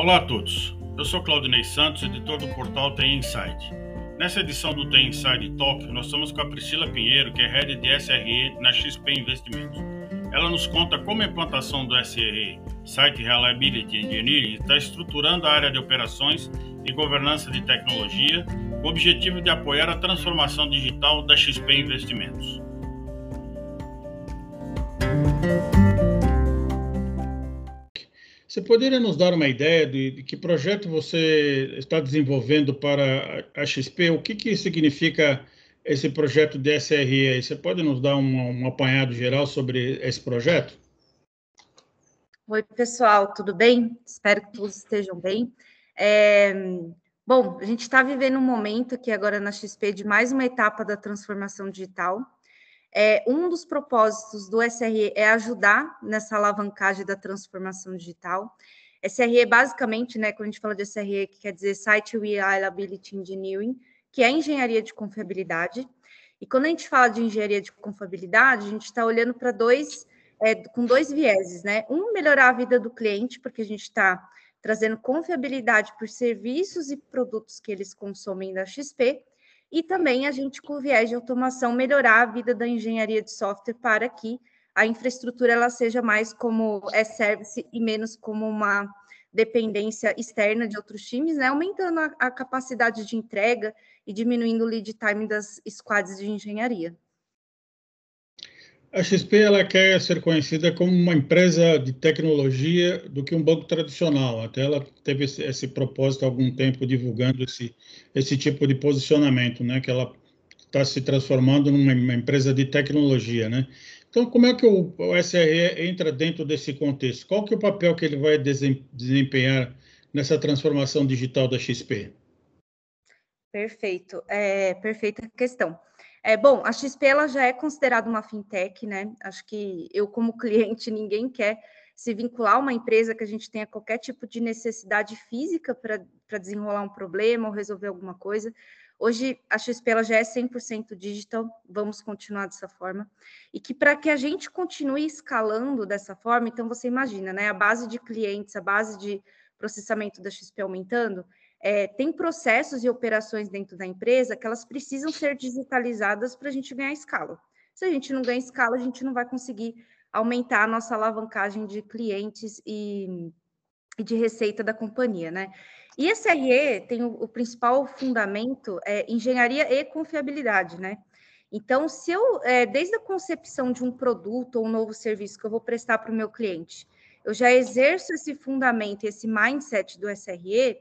Olá a todos, eu sou Claudinei Santos, editor do portal Tem Insight. Nessa edição do Tem Inside Talk, nós estamos com a Priscila Pinheiro, que é Head de SRE na XP Investimentos. Ela nos conta como a implantação do SRE, Site Reliability Engineering, está estruturando a área de operações e governança de tecnologia, com o objetivo de apoiar a transformação digital da XP Investimentos. Você poderia nos dar uma ideia de, de, que projeto você está desenvolvendo para a XP? O que, que significa esse projeto de SRE? Você pode nos dar um, um apanhado geral sobre esse projeto? Oi, pessoal, tudo bem? Espero que todos estejam bem. É, bom, a gente está vivendo um momento aqui agora na XP de mais uma etapa da transformação digital. É, um dos propósitos do SRE é ajudar nessa alavancagem da transformação digital. SRE, basicamente, né, quando a gente fala de SRE, que quer dizer Site Reliability Engineering, que é engenharia de confiabilidade. E quando a gente fala de engenharia de confiabilidade, a gente está olhando para dois, é, com dois vieses, né? Um, melhorar a vida do cliente, porque a gente está trazendo confiabilidade por serviços e produtos que eles consomem da XP, e também a gente, com o viés de automação, melhorar a vida da engenharia de software para que a infraestrutura ela seja mais como é service e menos como uma dependência externa de outros times, né? aumentando a, a capacidade de entrega e diminuindo o lead time das squads de engenharia. A XP ela quer ser conhecida como uma empresa de tecnologia do que um banco tradicional. Até ela teve esse, esse propósito há algum tempo divulgando esse, esse tipo de posicionamento, né? Que ela está se transformando numa empresa de tecnologia, né? Então, como é que o, o SRE entra dentro desse contexto? Qual que é o papel que ele vai desempenhar nessa transformação digital da XP? Perfeito, é, perfeita questão. É, bom, a XP ela já é considerada uma fintech, né? Acho que eu, como cliente, ninguém quer se vincular a uma empresa que a gente tenha qualquer tipo de necessidade física para desenrolar um problema ou resolver alguma coisa. Hoje, a XP ela já é 100% digital, vamos continuar dessa forma. E que para que a gente continue escalando dessa forma, então você imagina, né? A base de clientes, a base de processamento da XP aumentando, é, tem processos e operações dentro da empresa que elas precisam ser digitalizadas para a gente ganhar escala. Se a gente não ganha escala, a gente não vai conseguir aumentar a nossa alavancagem de clientes e, e de receita da companhia, né? E SRE tem o, o principal fundamento é engenharia e confiabilidade, né? Então, se eu, é, desde a concepção de um produto ou um novo serviço que eu vou prestar para o meu cliente, eu já exerço esse fundamento, esse mindset do SRE,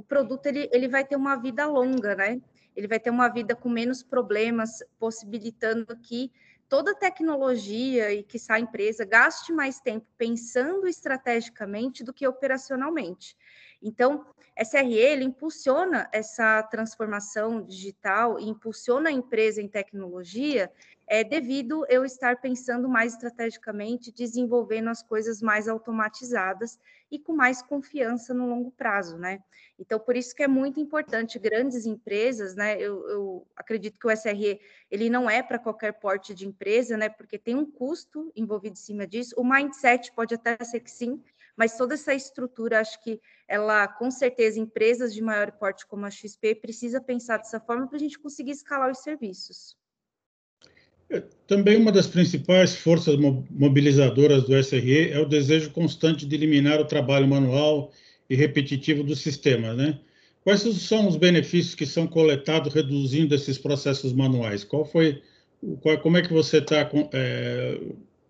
o produto ele, ele vai ter uma vida longa, né? Ele vai ter uma vida com menos problemas, possibilitando que toda tecnologia e que a empresa gaste mais tempo pensando estrategicamente do que operacionalmente. Então, SRE ele impulsiona essa transformação digital impulsiona a empresa em tecnologia é devido eu estar pensando mais estrategicamente, desenvolvendo as coisas mais automatizadas e com mais confiança no longo prazo, né? Então, por isso que é muito importante grandes empresas, né? Eu, eu acredito que o SRE ele não é para qualquer porte de empresa, né? Porque tem um custo envolvido em cima disso. O mindset pode até ser que sim, mas toda essa estrutura, acho que ela, com certeza, empresas de maior porte como a XP precisa pensar dessa forma para a gente conseguir escalar os serviços. É, também uma das principais forças mobilizadoras do SRE é o desejo constante de eliminar o trabalho manual e repetitivo do sistema, né? Quais são os benefícios que são coletados reduzindo esses processos manuais? Qual foi, qual, como é que você está é,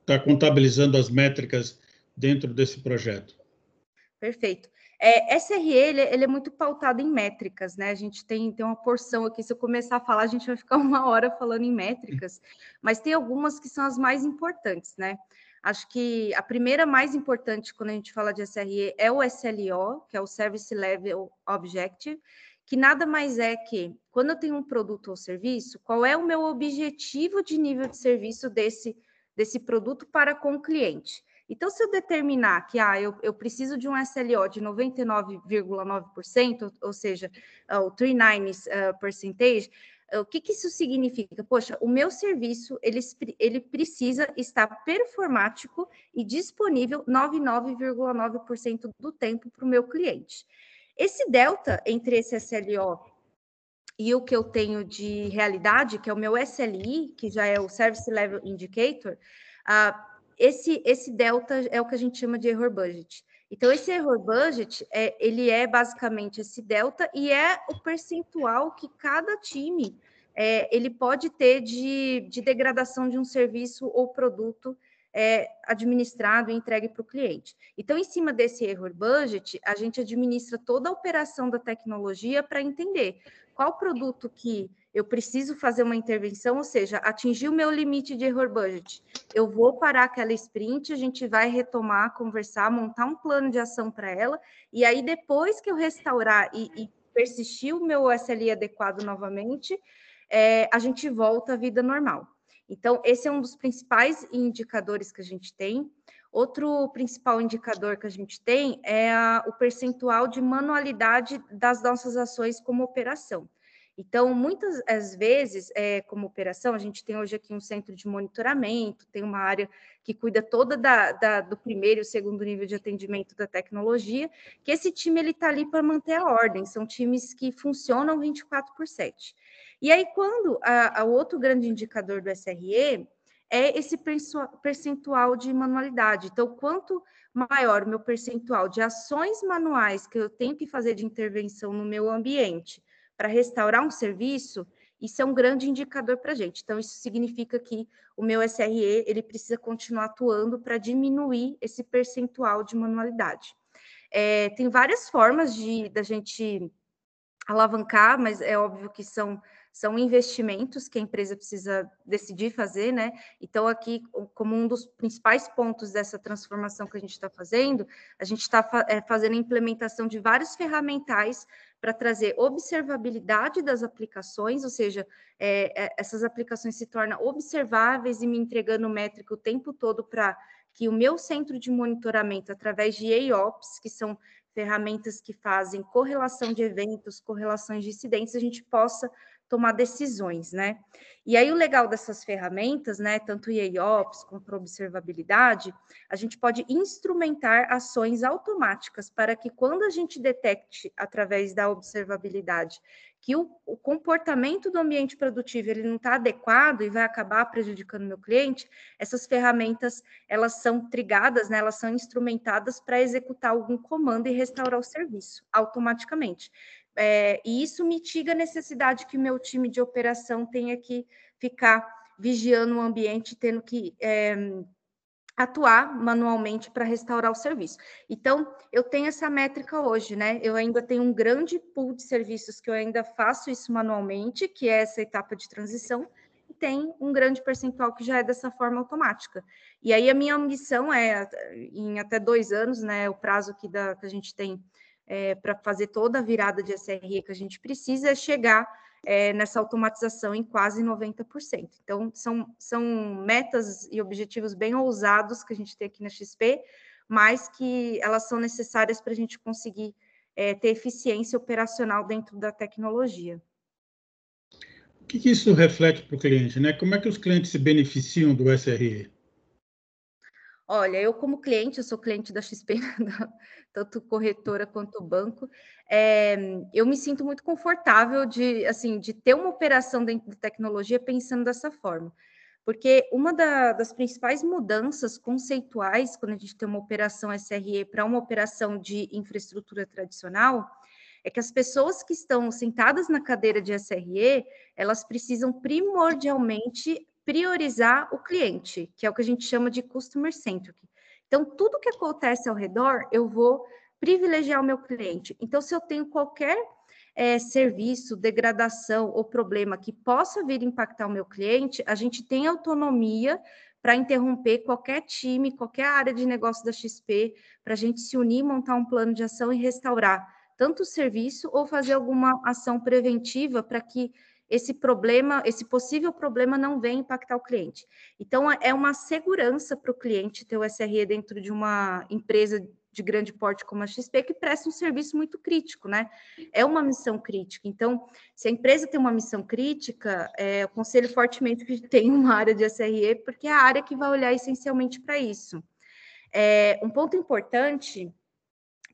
tá contabilizando as métricas dentro desse projeto? Perfeito. É, SRE ele, ele, é muito pautado em métricas, né? A gente tem, tem uma porção aqui. Se eu começar a falar, a gente vai ficar uma hora falando em métricas, mas tem algumas que são as mais importantes, né? Acho que a primeira mais importante quando a gente fala de SRE é o SLO, que é o Service Level Objective, que nada mais é que quando eu tenho um produto ou serviço, qual é o meu objetivo de nível de serviço desse, desse produto para com o cliente? Então, se eu determinar que ah, eu, eu preciso de um SLO de 99,9%, ou seja, uh, o 39 uh, percentage, O que, que isso significa? Poxa, o meu serviço ele, ele precisa estar performático e disponível 99,9% do tempo para o meu cliente. Esse delta entre esse SLO e o que eu tenho de realidade, que é o meu SLI, que já é o Service Level Indicator, uh, esse, esse delta é o que a gente chama de error budget. Então, esse error budget, é, ele é basicamente esse delta e é o percentual que cada time é, ele pode ter de, de degradação de um serviço ou produto é, administrado e entregue para o cliente. Então, em cima desse error budget, a gente administra toda a operação da tecnologia para entender qual produto que eu preciso fazer uma intervenção, ou seja, atingir o meu limite de error budget. Eu vou parar aquela sprint, a gente vai retomar, conversar, montar um plano de ação para ela, e aí depois que eu restaurar e, e persistir o meu SLI adequado novamente, é, a gente volta à vida normal. Então, esse é um dos principais indicadores que a gente tem. Outro principal indicador que a gente tem é a, o percentual de manualidade das nossas ações como operação. Então, muitas as vezes, é, como operação, a gente tem hoje aqui um centro de monitoramento, tem uma área que cuida toda da, da, do primeiro e segundo nível de atendimento da tecnologia, que esse time ele está ali para manter a ordem, são times que funcionam 24 por 7. E aí, quando o outro grande indicador do SRE é esse percentual de manualidade. Então, quanto maior o meu percentual de ações manuais que eu tenho que fazer de intervenção no meu ambiente, para restaurar um serviço, isso é um grande indicador para a gente. Então, isso significa que o meu SRE ele precisa continuar atuando para diminuir esse percentual de manualidade. É, tem várias formas de da gente alavancar, mas é óbvio que são são investimentos que a empresa precisa decidir fazer, né? Então, aqui, como um dos principais pontos dessa transformação que a gente está fazendo, a gente está é, fazendo a implementação de vários ferramentais para trazer observabilidade das aplicações, ou seja, é, é, essas aplicações se tornam observáveis e me entregando métrica o tempo todo para que o meu centro de monitoramento, através de AOPS, que são ferramentas que fazem correlação de eventos, correlações de incidentes, a gente possa tomar decisões, né? E aí o legal dessas ferramentas, né, tanto IAOps quanto observabilidade, a gente pode instrumentar ações automáticas para que quando a gente detecte através da observabilidade que o, o comportamento do ambiente produtivo ele não está adequado e vai acabar prejudicando meu cliente, essas ferramentas elas são trigadas, né, elas são instrumentadas para executar algum comando e restaurar o serviço automaticamente. É, e isso mitiga a necessidade que meu time de operação tenha que ficar vigiando o ambiente, tendo que é, atuar manualmente para restaurar o serviço. Então, eu tenho essa métrica hoje, né? Eu ainda tenho um grande pool de serviços que eu ainda faço isso manualmente, que é essa etapa de transição, e tem um grande percentual que já é dessa forma automática. E aí a minha ambição é, em até dois anos, né? O prazo que, que a gente tem é, para fazer toda a virada de SRE que a gente precisa é chegar é, nessa automatização em quase 90%. Então, são, são metas e objetivos bem ousados que a gente tem aqui na XP, mas que elas são necessárias para a gente conseguir é, ter eficiência operacional dentro da tecnologia. O que, que isso reflete para o cliente? Né? Como é que os clientes se beneficiam do SRE? Olha, eu como cliente, eu sou cliente da XP, tanto corretora quanto banco, é, eu me sinto muito confortável de, assim, de ter uma operação dentro de tecnologia pensando dessa forma. Porque uma da, das principais mudanças conceituais quando a gente tem uma operação SRE para uma operação de infraestrutura tradicional é que as pessoas que estão sentadas na cadeira de SRE, elas precisam primordialmente priorizar o cliente, que é o que a gente chama de customer centric. Então, tudo que acontece ao redor, eu vou privilegiar o meu cliente. Então, se eu tenho qualquer é, serviço, degradação ou problema que possa vir impactar o meu cliente, a gente tem autonomia para interromper qualquer time, qualquer área de negócio da XP, para a gente se unir, montar um plano de ação e restaurar tanto o serviço ou fazer alguma ação preventiva para que esse problema, esse possível problema não vem impactar o cliente. Então, é uma segurança para o cliente ter o SRE dentro de uma empresa de grande porte como a XP que presta um serviço muito crítico, né? É uma missão crítica. Então, se a empresa tem uma missão crítica, é, eu aconselho fortemente que tenha uma área de SRE, porque é a área que vai olhar essencialmente para isso. É, um ponto importante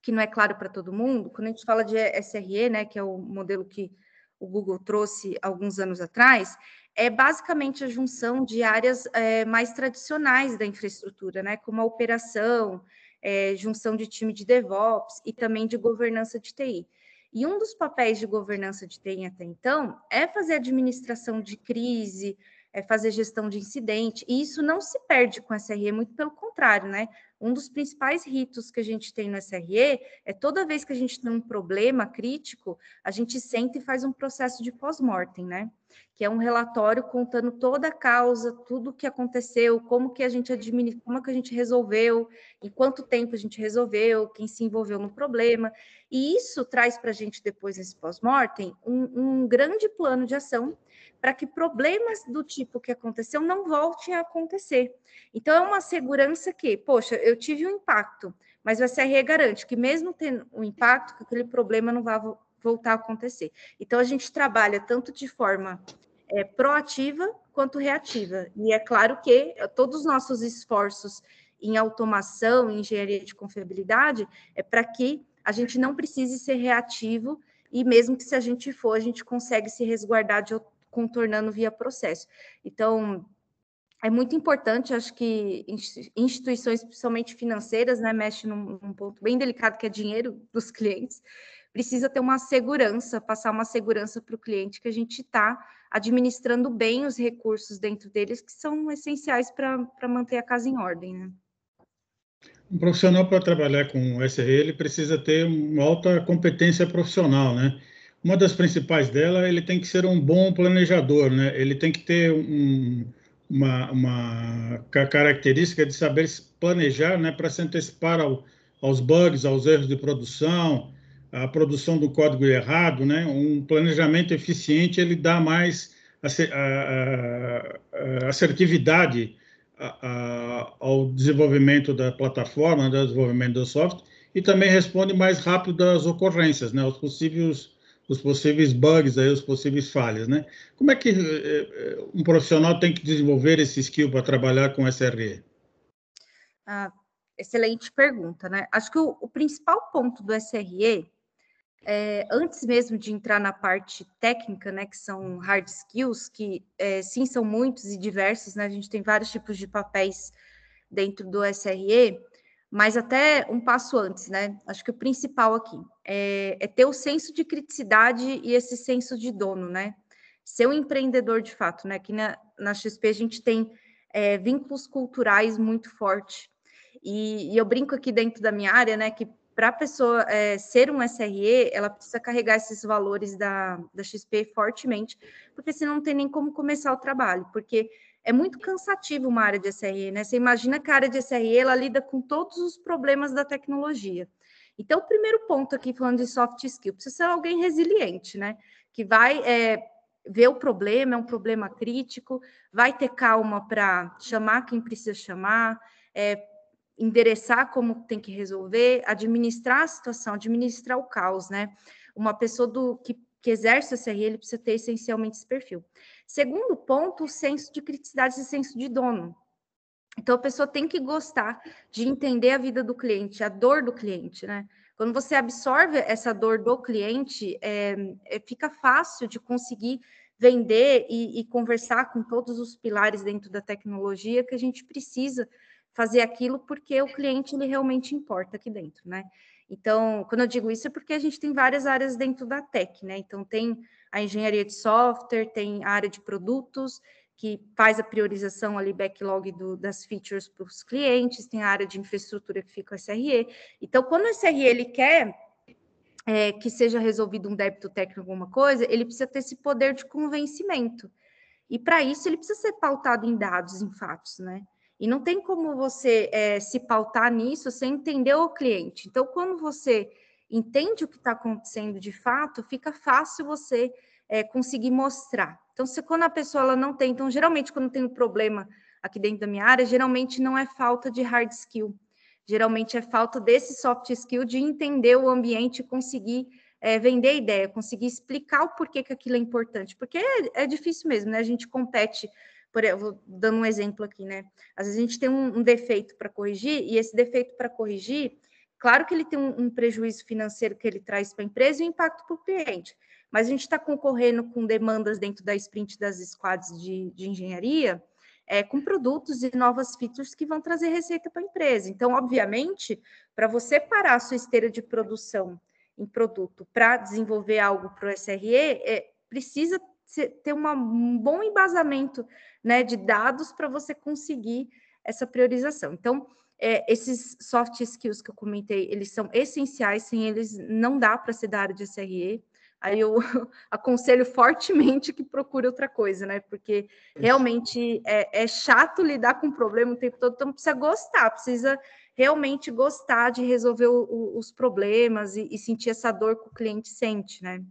que não é claro para todo mundo, quando a gente fala de SRE, né, que é o modelo que o Google trouxe alguns anos atrás, é basicamente a junção de áreas é, mais tradicionais da infraestrutura, né, como a operação, é, junção de time de DevOps e também de governança de TI. E um dos papéis de governança de TI até então é fazer administração de crise, é fazer gestão de incidente, e isso não se perde com a SRE, muito pelo contrário, né? Um dos principais ritos que a gente tem no SRE é toda vez que a gente tem um problema crítico, a gente senta e faz um processo de pós-mortem, né? Que é um relatório contando toda a causa, tudo o que aconteceu, como que a gente administra, como que a gente resolveu, em quanto tempo a gente resolveu, quem se envolveu no problema. E isso traz para a gente, depois desse pós-mortem, um, um grande plano de ação para que problemas do tipo que aconteceu não voltem a acontecer. Então, é uma segurança que, poxa, eu tive um impacto, mas o SRE garante que, mesmo tendo um impacto, que aquele problema não vai voltar a acontecer. Então, a gente trabalha tanto de forma é, proativa quanto reativa. E é claro que todos os nossos esforços em automação, em engenharia de confiabilidade, é para que a gente não precise ser reativo e mesmo que se a gente for, a gente consegue se resguardar de contornando via processo. Então, é muito importante, acho que instituições, principalmente financeiras, né, mexem num, num, ponto bem delicado que é dinheiro dos clientes, precisa ter uma segurança, passar uma segurança para o cliente que a gente está administrando bem os recursos dentro deles, que são essenciais para manter a casa em ordem. Né? Um profissional para trabalhar com SRE, precisa ter uma alta competência profissional, né? uma das principais dela, ele tem que ser um bom planejador, né? Ele tem que ter um, uma, uma, característica de saber planejar, né, para se antecipar ao, aos bugs, aos erros de produção, a produção do código errado, né? Um planejamento eficiente ele dá mais assertividade ao desenvolvimento da plataforma, do desenvolvimento do software e também responde mais rápido às ocorrências, né? Aos possíveis os possíveis bugs, aí, os possíveis falhas, né? Como é que eh, um profissional tem que desenvolver esse skill para trabalhar com SRE? Ah, excelente pergunta, né? Acho que o, o principal ponto do SRE, é, antes mesmo de entrar na parte técnica, né, que são hard skills, que é, sim são muitos e diversos, né? A gente tem vários tipos de papéis dentro do SRE, mas até um passo antes, né? Acho que o principal aqui é, é, ter o senso de criticidade e esse senso de dono, né? Ser um empreendedor de fato, né? Aqui na, na XP a gente tem é, vínculos culturais muito fortes. E, e, eu brinco aqui dentro da minha área, né? Que para a pessoa é, ser um SRE, ela precisa carregar esses valores da, da XP fortemente, porque senão não tem nem como começar o trabalho, porque é muito cansativo uma área de SRE, né? Você imagina que a área de SRE ela lida com todos os problemas da tecnologia. Então, o primeiro ponto aqui, falando de soft skill, precisa ser alguém resiliente, né? Que vai é, ver o problema, é um problema crítico, vai ter calma para chamar quem precisa chamar, é, endereçar como tem que resolver, administrar a situação, administrar o caos, né? Uma pessoa do que, que exerce SRE, ele precisa ter essencialmente esse perfil. Segundo ponto, o senso de criticidade e senso de dono. Então, a pessoa tem que gostar de entender a vida do cliente, a dor do cliente, né? Quando você absorve essa dor do cliente, é, é, fica fácil de conseguir vender e, e, conversar com todos os pilares dentro da tecnologia que a gente precisa fazer aquilo porque o cliente ele realmente importa aqui dentro, né? Então, quando eu digo isso é porque a gente tem várias áreas dentro da tech, né? Então, tem a engenharia de software, tem a área de produtos, que faz a priorização ali, backlog do, das features para os clientes, tem a área de infraestrutura que fica o SRE. Então, quando o SRE ele quer é, que seja resolvido um débito técnico, alguma coisa, ele precisa ter esse poder de convencimento. E para isso ele precisa ser pautado em dados, em fatos, né? E não tem como você é, se pautar nisso sem entender o cliente. Então, quando você entende o que está acontecendo de fato, fica fácil você é, conseguir mostrar. Então, se quando a pessoa ela não tem, então geralmente quando tem um problema aqui dentro da minha área, geralmente não é falta de hard skill, geralmente é falta desse soft skill de entender o ambiente conseguir é, vender ideia, conseguir explicar o porquê que aquilo é importante, porque é, é difícil mesmo, né? A gente compete, por exemplo, dando um exemplo aqui, né? Às vezes a gente tem um, um defeito para corrigir, e esse defeito para corrigir, claro que ele tem um, um, prejuízo financeiro que ele traz para a empresa e um impacto para o cliente, mas a gente está concorrendo com demandas dentro da sprint das squads de, de engenharia, é, com produtos e novas features que vão trazer receita para a empresa. Então, obviamente, para você parar a sua esteira de produção em produto para desenvolver algo para o SRE, é, precisa ter uma, um bom embasamento né, de dados para você conseguir essa priorização. Então, é, esses soft skills que eu comentei, eles são essenciais, sem eles não dá para ser da área de SRE. Aí eu aconselho fortemente que procure outra coisa, né? Porque realmente é, é chato lidar com o problema o tempo todo, então precisa gostar, precisa realmente gostar de resolver o, o, os problemas e, e, sentir essa dor que o cliente sente, né?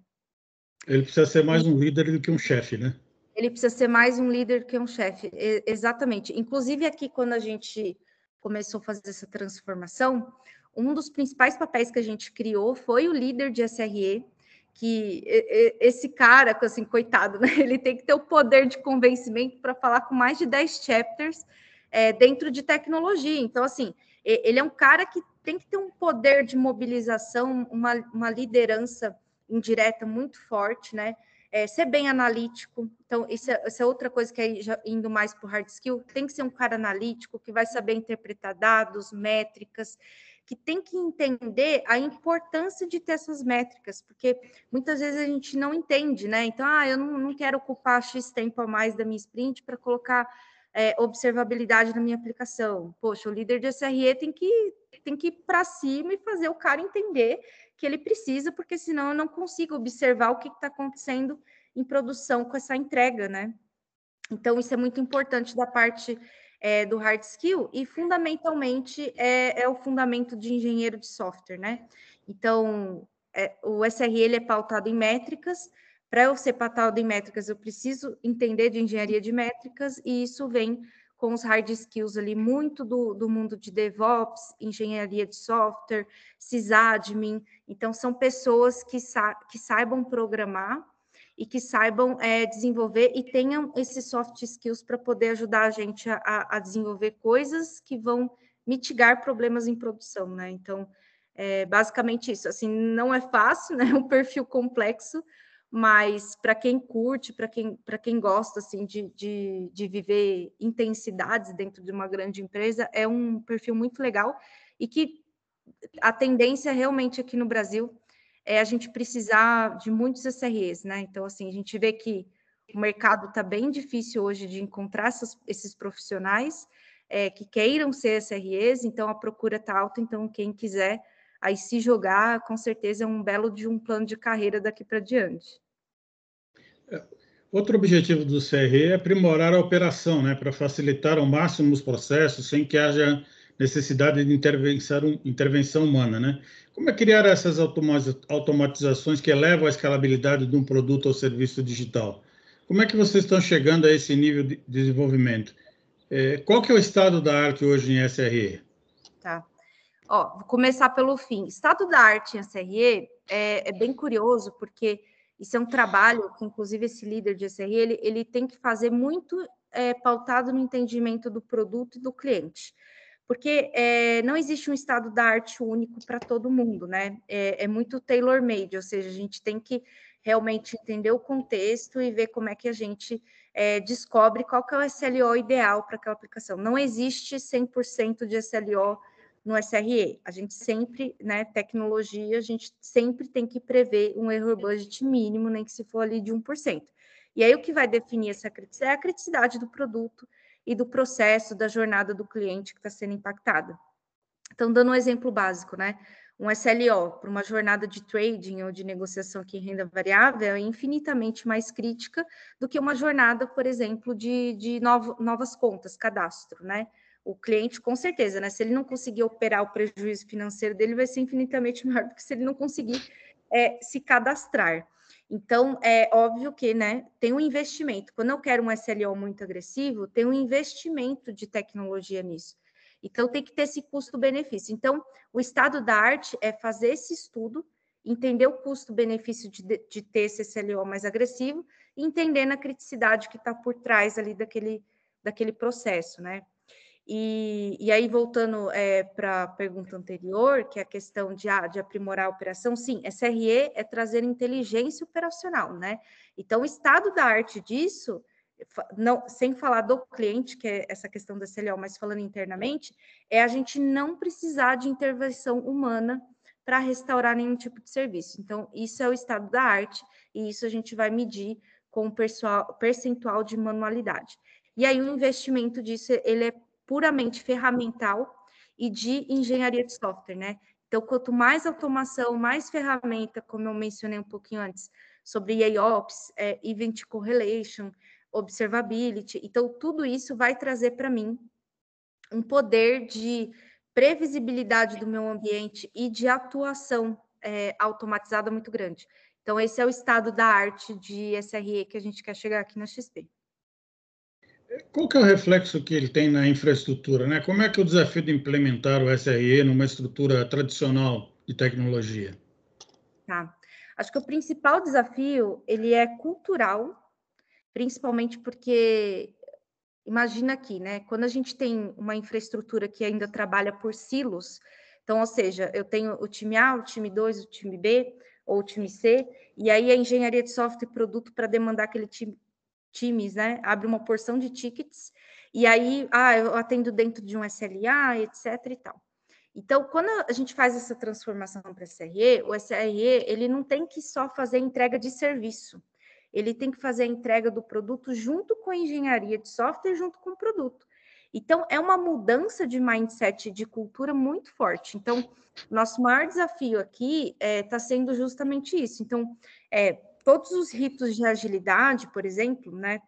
Ele precisa ser mais um líder do que um chefe, né? Ele precisa ser mais um líder que um chefe, exatamente. Inclusive aqui quando a gente começou a fazer essa transformação, um dos principais papéis que a gente criou foi o líder de SRE, que esse cara, assim, coitado, né? Ele tem que ter o poder de convencimento para falar com mais de 10 chapters é, dentro de tecnologia. Então, assim, ele é um cara que tem que ter um poder de mobilização, uma, uma liderança indireta muito forte, né? É, ser bem analítico. Então, isso é, é outra coisa que é indo mais para o hard skill. Tem que ser um cara analítico, que vai saber interpretar dados, métricas, que tem que entender a importância de ter essas métricas, porque muitas vezes a gente não entende, né? Então, ah, eu não, não quero ocupar X tempo a mais da minha sprint para colocar é, observabilidade na minha aplicação. Poxa, o líder de SRE tem que, tem que ir para cima e fazer o cara entender que ele precisa, porque senão eu não consigo observar o que está acontecendo em produção com essa entrega, né? Então, isso é muito importante da parte é, do hard skill e, fundamentalmente, é, é, o fundamento de engenheiro de software, né? Então, é, o SRE ele é pautado em métricas, para eu ser patal de métricas, eu preciso entender de engenharia de métricas, e isso vem com os hard skills ali, muito do, do mundo de DevOps, engenharia de software, sysadmin. Então, são pessoas que, sa que saibam programar e que saibam é, desenvolver e tenham esses soft skills para poder ajudar a gente a, a, desenvolver coisas que vão mitigar problemas em produção, né? Então, é basicamente isso. Assim, não é fácil, né? É um perfil complexo, mas para quem curte, para quem, quem gosta assim de, de, de, viver intensidades dentro de uma grande empresa, é um perfil muito legal e que a tendência realmente aqui no Brasil é a gente precisar de muitos SREs, né? Então, assim, a gente vê que o mercado está bem difícil hoje de encontrar essas, esses profissionais é, que queiram ser SREs, então a procura está alta, então quem quiser aí se jogar, com certeza é um belo de um plano de carreira daqui para diante. Outro objetivo do CRE é aprimorar a operação, né, para facilitar ao máximo os processos, sem que haja necessidade de intervenção, intervenção humana, né? Como é criar essas automatizações que elevam a escalabilidade de um produto ou serviço digital? Como é que vocês estão chegando a esse nível de desenvolvimento? É, qual que é o estado da arte hoje em SRE? Tá. Ó, vou começar pelo fim. Estado da arte em SRE é, é bem curioso, porque isso é um trabalho que, inclusive, esse líder de SRE, ele, ele tem que fazer muito é, pautado no entendimento do produto e do cliente. Porque é, não existe um estado da arte único para todo mundo, né? É, é muito tailor-made, ou seja, a gente tem que realmente entender o contexto e ver como é que a gente é, descobre qual que é o SLO ideal para aquela aplicação. Não existe 100% de SLO no SRE. A gente sempre, né, tecnologia, a gente sempre tem que prever um error budget mínimo, nem que se for ali de 1%. E aí o que vai definir essa criticidade é a criticidade do produto e do processo da jornada do cliente que está sendo impactada. Então, dando um exemplo básico, né? Um SLO para uma jornada de trading ou de negociação aqui em renda variável é infinitamente mais crítica do que uma jornada, por exemplo, de, de novo, novas contas, cadastro, né? O cliente, com certeza, né? Se ele não conseguir operar o prejuízo financeiro dele, vai ser infinitamente maior do que se ele não conseguir é, se cadastrar. Então, é óbvio que, né, tem um investimento. Quando eu quero um SLO muito agressivo, tem um investimento de tecnologia nisso. Então, tem que ter esse custo-benefício. Então, o estado da arte é fazer esse estudo, entender o custo-benefício de, de ter esse SLO mais agressivo e entender a criticidade que está por trás ali daquele, daquele processo, né? E, e aí, voltando é, para a pergunta anterior, que é a questão de, ah, de aprimorar a operação, sim, SRE é trazer inteligência operacional, né? Então, o estado da arte disso, não, sem falar do cliente, que é essa questão da CLO, mas falando internamente, é a gente não precisar de intervenção humana para restaurar nenhum tipo de serviço. Então, isso é o estado da arte, e isso a gente vai medir com o percentual de manualidade. E aí, o investimento disso, ele é puramente ferramental e de engenharia de software, né? Então, quanto mais automação, mais ferramenta, como eu mencionei um pouquinho antes, sobre AIOps, é, Event Correlation, Observability. Então, tudo isso vai trazer para mim um poder de previsibilidade do meu ambiente e de atuação é, automatizada muito grande. Então, esse é o estado da arte de SRE que a gente quer chegar aqui na XP. Qual que é o reflexo que ele tem na infraestrutura? Né? Como é que é o desafio de implementar o SRE numa estrutura tradicional de tecnologia? Tá. Acho que o principal desafio ele é cultural, principalmente porque imagina aqui, né? Quando a gente tem uma infraestrutura que ainda trabalha por silos, então, ou seja, eu tenho o time A, o time 2, o time B ou o time C, e aí a engenharia de software e produto para demandar aquele time, times, né? Abre uma porção de tickets e aí, ah, eu atendo dentro de um SLA, etc e tal. Então, quando a gente faz essa transformação para SRE, o SRE ele não tem que só fazer entrega de serviço, ele tem que fazer a entrega do produto junto com a engenharia de software, junto com o produto. Então, é uma mudança de mindset, de cultura muito forte. Então, nosso maior desafio aqui está é, tá sendo justamente isso. Então, é, todos os ritos de agilidade, por exemplo, né?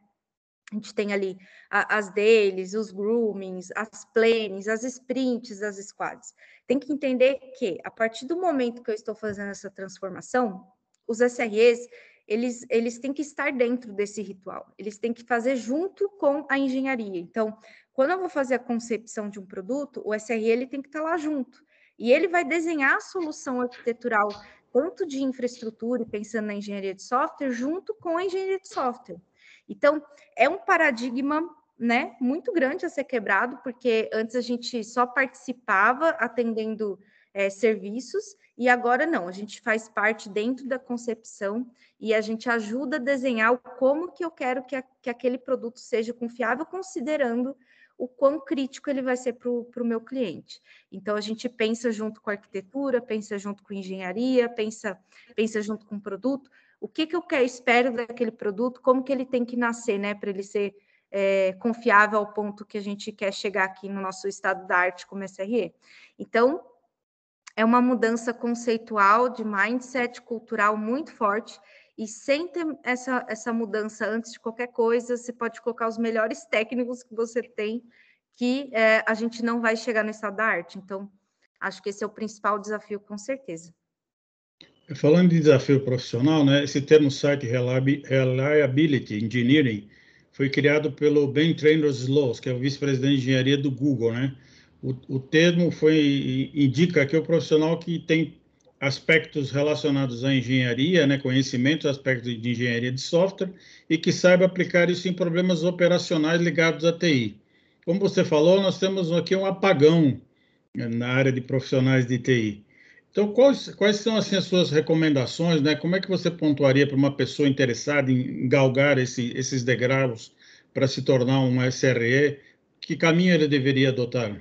A gente tem ali as deles, os groomings, as planes, as sprints, as squads. Tem que entender que, a partir do momento que eu estou fazendo essa transformação, os SREs, eles, eles têm que estar dentro desse ritual, eles têm que fazer junto com a engenharia. Então, quando eu vou fazer a concepção de um produto, o SRE ele tem que estar lá junto. E ele vai desenhar a solução arquitetural tanto de infraestrutura e pensando na engenharia de software, junto com a engenharia de software. Então, é um paradigma né, muito grande a ser quebrado, porque antes a gente só participava atendendo é, serviços, e agora não, a gente faz parte dentro da concepção e a gente ajuda a desenhar o como que eu quero que, a, que aquele produto seja confiável, considerando o quão crítico ele vai ser para o meu cliente. Então, a gente pensa junto com arquitetura, pensa junto com engenharia, pensa, pensa junto com o produto, o que, que eu quero, espero daquele produto, como que ele tem que nascer, né, para ele ser é, confiável ao ponto que a gente quer chegar aqui no nosso estado da arte como SRE. Então, é uma mudança conceitual de mindset cultural muito forte e sem ter essa, essa mudança antes de qualquer coisa, você pode colocar os melhores técnicos que você tem, que é, a gente não vai chegar no estado da arte. Então, acho que esse é o principal desafio, com certeza. Falando de desafio profissional, né, esse termo site Reliability Engineering foi criado pelo Ben Trainor-Sloss, que é o vice-presidente de engenharia do Google, né? O, o termo foi indica que é o profissional que tem aspectos relacionados à engenharia, né, aspectos de engenharia de software e que saiba aplicar isso em problemas operacionais ligados à TI. Como você falou, nós temos aqui um apagão né, na área de profissionais de TI. Então, quais, quais são assim, as suas recomendações? Né? Como é que você pontuaria para uma pessoa interessada em galgar esse, esses degraus para se tornar um SRE? Que caminho ele deveria adotar?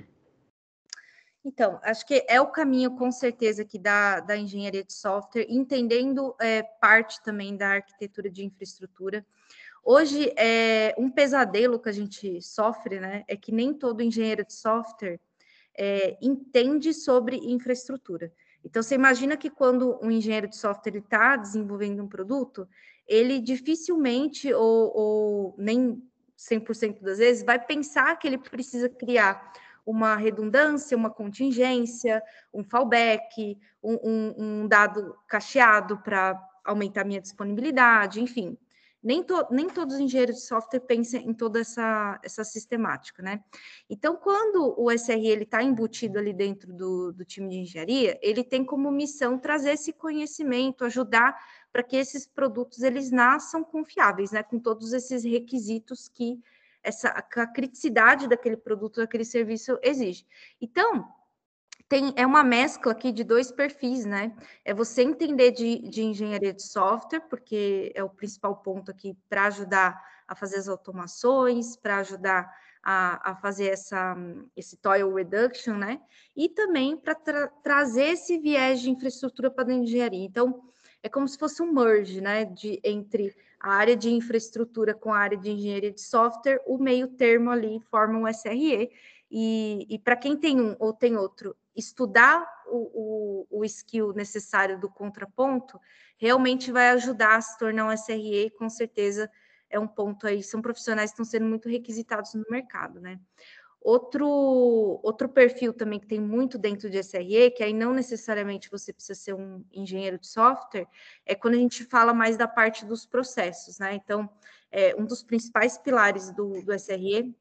Então, acho que é o caminho, com certeza, que da, da engenharia de software, entendendo é, parte também da arquitetura de infraestrutura. Hoje, é, um pesadelo que a gente sofre, né, é que nem todo engenheiro de software é, entende sobre infraestrutura. Então, você imagina que quando um engenheiro de software está desenvolvendo um produto, ele dificilmente, ou, ou nem 100% das vezes, vai pensar que ele precisa criar uma redundância, uma contingência, um fallback, um, um, um dado cacheado para aumentar minha disponibilidade, enfim. nem, to, nem todos os engenheiros de software pensam em toda essa, essa sistemática, né? Então, quando o SRE está embutido ali dentro do, do time de engenharia, ele tem como missão trazer esse conhecimento, ajudar para que esses produtos eles nasçam confiáveis, né? Com todos esses requisitos que essa a criticidade daquele produto, daquele serviço exige. Então, tem, é uma mescla aqui de dois perfis, né? É você entender de, de engenharia de software, porque é o principal ponto aqui para ajudar a fazer as automações, para ajudar a, a, fazer essa, esse toil reduction, né? E também para tra trazer esse viés de infraestrutura para a engenharia. Então, é como se fosse um merge, né? De, entre a área de infraestrutura com a área de engenharia de software, o meio termo ali forma um SRE. E, e para quem tem um ou tem outro estudar o, o, o skill necessário do contraponto realmente vai ajudar a se tornar um SRE, com certeza é um ponto aí, são profissionais que estão sendo muito requisitados no mercado, né? Outro, outro perfil também que tem muito dentro de SRE, que aí não necessariamente você precisa ser um engenheiro de software, é quando a gente fala mais da parte dos processos, né? Então, é, um dos principais pilares do, do SRE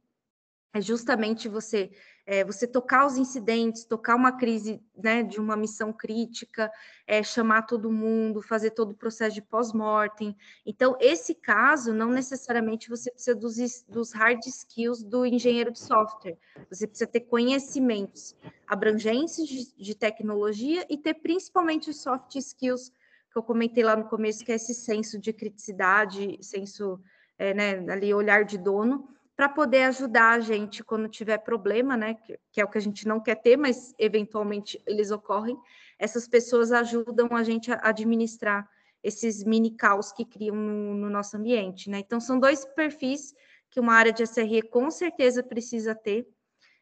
é justamente você é, você tocar os incidentes, tocar uma crise né, de uma missão crítica, é, chamar todo mundo, fazer todo o processo de pós-mortem. Então, esse caso, não necessariamente você precisa dos, dos hard skills do engenheiro de software, você precisa ter conhecimentos abrangentes de, de tecnologia e ter principalmente os soft skills que eu comentei lá no começo, que é esse senso de criticidade, senso, é, né, ali, olhar de dono, para poder ajudar a gente quando tiver problema, né? Que, que, é o que a gente não quer ter, mas eventualmente eles ocorrem. Essas pessoas ajudam a gente a administrar esses mini caos que criam no, no nosso ambiente, né? Então, são dois perfis que uma área de SRE com certeza precisa ter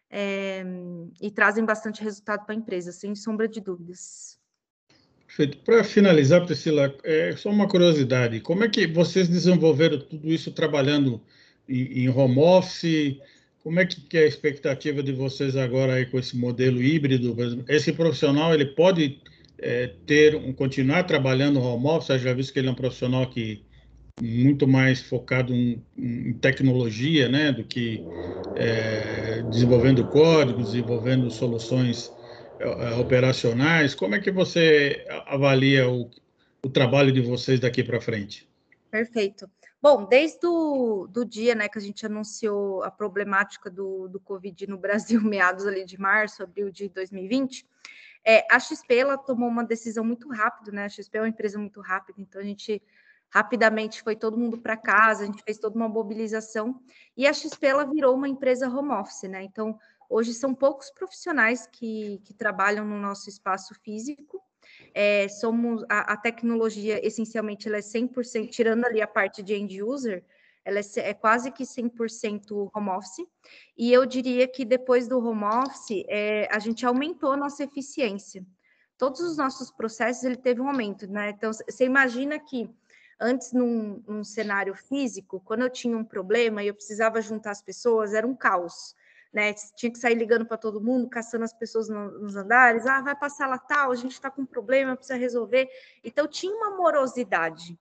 é, e trazem bastante resultado para a empresa, sem sombra de dúvidas. Perfeito. Para finalizar, Priscila, é só uma curiosidade: como é que vocês desenvolveram tudo isso trabalhando em home office? Como é que é a expectativa de vocês agora aí com esse modelo híbrido? Esse profissional ele pode é, ter um, continuar trabalhando home office? Já visto que ele é um profissional que muito mais focado em, em tecnologia, né, do que é, desenvolvendo códigos, desenvolvendo soluções é, operacionais. Como é que você avalia o, o trabalho de vocês daqui para frente? Perfeito. Bom, desde o do dia né, que a gente anunciou a problemática do, do Covid no Brasil, meados ali de março, abril de 2020, é, a XP ela tomou uma decisão muito rápida, né? A XP é uma empresa muito rápida, então a gente rapidamente foi todo mundo para casa, a gente fez toda uma mobilização e a XP ela virou uma empresa home office, né? Então hoje são poucos profissionais que, que trabalham no nosso espaço físico é, somos a, a, tecnologia essencialmente ela é 100%, tirando ali a parte de end user, ela é, é quase que 100% home office, e eu diria que depois do home office, é, a gente aumentou a nossa eficiência. Todos os nossos processos, ele teve um aumento, né? Então, você imagina que antes, num, num cenário físico, quando eu tinha um problema e eu precisava juntar as pessoas, era um caos né? Tinha que sair ligando para todo mundo, caçando as pessoas no, nos andares. Ah, vai passar lá tal, a gente está com um problema, precisa resolver. Então tinha uma morosidade.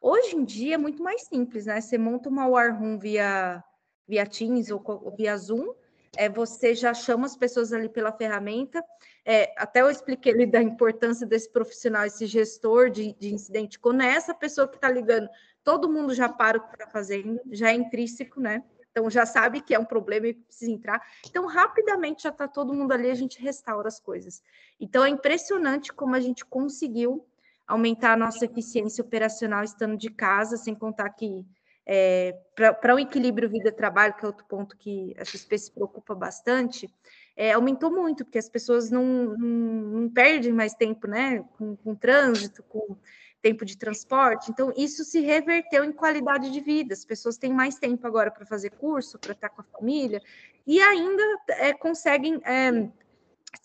Hoje em dia é muito mais simples, né? Você monta uma War Room via, via Teams ou, ou via Zoom, é, você já chama as pessoas ali pela ferramenta. É, até eu expliquei ali da importância desse profissional, esse gestor de, de incidente. Quando é essa pessoa que está ligando, todo mundo já para o que está fazendo, já é intrínseco, né? Então já sabe que é um problema e precisa entrar. Então rapidamente já está todo mundo ali, a gente restaura as coisas. Então é impressionante como a gente conseguiu aumentar a nossa eficiência operacional estando de casa, sem contar que é, para o um equilíbrio vida-trabalho, que é outro ponto que a XP se preocupa bastante, é, aumentou muito, porque as pessoas não, não, não perdem mais tempo né, com, com trânsito, com tempo de transporte. Então, isso se reverteu em qualidade de vida. As pessoas têm mais tempo agora para fazer curso, para estar com a família, e ainda é, conseguem é,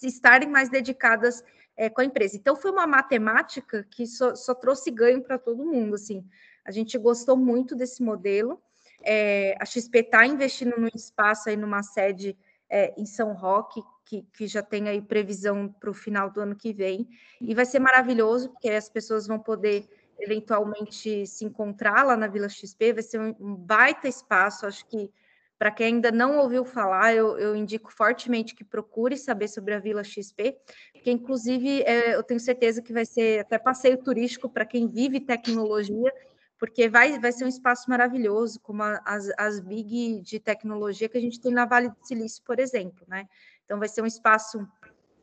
estarem mais dedicadas é, com a empresa. Então, foi uma matemática que só, só trouxe ganho para todo mundo. Assim, a gente gostou muito desse modelo. É, a XP está investindo no espaço aí numa sede é, em São Roque, que, que já tem aí previsão para o final do ano que vem. E vai ser maravilhoso, porque as pessoas vão poder eventualmente se encontrar lá na Vila XP, vai ser um, um baita espaço, acho que para quem ainda não ouviu falar, eu, eu, indico fortemente que procure saber sobre a Vila XP, porque inclusive é, eu tenho certeza que vai ser até passeio turístico para quem vive tecnologia, porque vai, vai ser um espaço maravilhoso, como as, as big de tecnologia que a gente tem na Vale do Silício, por exemplo, né? Então vai ser um espaço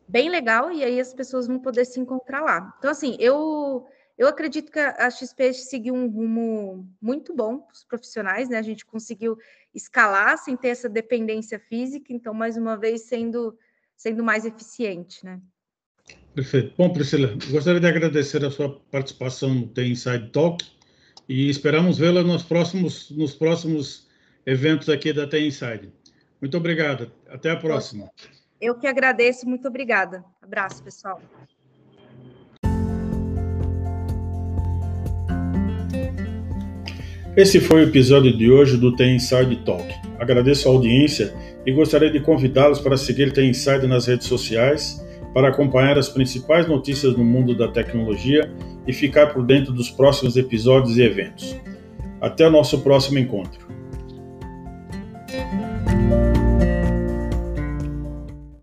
bem legal e aí as pessoas vão poder se encontrar lá. Então, assim, eu eu acredito que a XP seguiu um rumo muito bom para os profissionais, né? A gente conseguiu escalar sem ter essa dependência física, então, mais uma vez, sendo, sendo mais eficiente, né? Perfeito. Bom, Priscila, gostaria de agradecer a sua participação no The Inside Talk e esperamos vê-la nos próximos, nos próximos eventos aqui da The Inside. Muito obrigado. Até a próxima. Eu que agradeço. Muito obrigada. Abraço, pessoal. Esse foi o episódio de hoje do The Inside Talk. Agradeço a audiência e gostaria de convidá-los para seguir The Inside nas redes sociais, para acompanhar as principais notícias no mundo da tecnologia e ficar por dentro dos próximos episódios e eventos. Até o nosso próximo encontro.